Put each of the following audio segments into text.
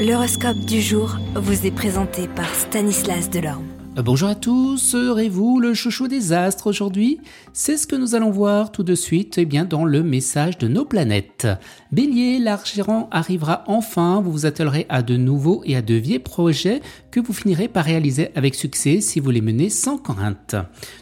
L'horoscope du jour vous est présenté par Stanislas Delorme. Euh, bonjour à tous, serez-vous le chouchou des astres aujourd'hui? C'est ce que nous allons voir tout de suite eh bien, dans le message de nos planètes. Bélier, l'argent arrivera enfin, vous vous attellerez à de nouveaux et à de vieux projets que vous finirez par réaliser avec succès si vous les menez sans crainte.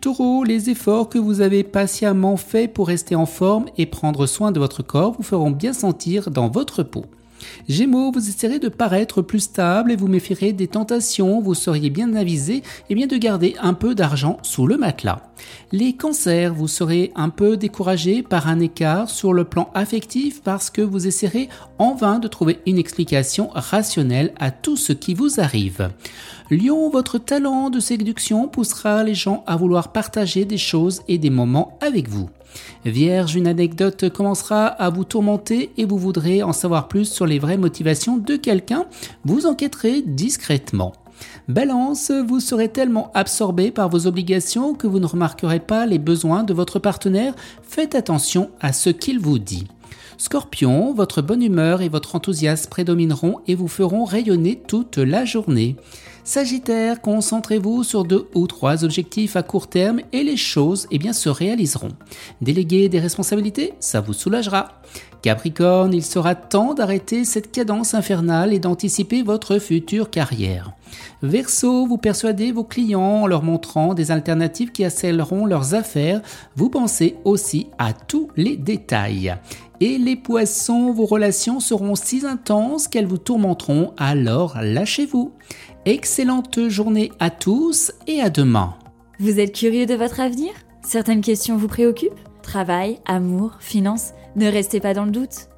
Taureau, les efforts que vous avez patiemment faits pour rester en forme et prendre soin de votre corps vous feront bien sentir dans votre peau. Gémeaux, vous essaierez de paraître plus stable et vous méfierez des tentations, vous seriez bien avisé et bien de garder un peu d'argent sous le matelas. Les cancers, vous serez un peu découragé par un écart sur le plan affectif parce que vous essaierez en vain de trouver une explication rationnelle à tout ce qui vous arrive. Lion, votre talent de séduction poussera les gens à vouloir partager des choses et des moments avec vous. Vierge, une anecdote commencera à vous tourmenter et vous voudrez en savoir plus sur les vraies motivations de quelqu'un, vous enquêterez discrètement. Balance, vous serez tellement absorbé par vos obligations que vous ne remarquerez pas les besoins de votre partenaire, faites attention à ce qu'il vous dit. Scorpion, votre bonne humeur et votre enthousiasme prédomineront et vous feront rayonner toute la journée. Sagittaire, concentrez-vous sur deux ou trois objectifs à court terme et les choses eh se réaliseront. Déléguer des responsabilités, ça vous soulagera. Capricorne, il sera temps d'arrêter cette cadence infernale et d'anticiper votre future carrière. Verseau, vous persuadez vos clients en leur montrant des alternatives qui accéléreront leurs affaires. Vous pensez aussi à tous les détails. Et les poissons, vos relations seront si intenses qu'elles vous tourmenteront, alors lâchez-vous. Excellente journée à tous et à demain. Vous êtes curieux de votre avenir? Certaines questions vous préoccupent? Travail, amour, finances? Ne restez pas dans le doute.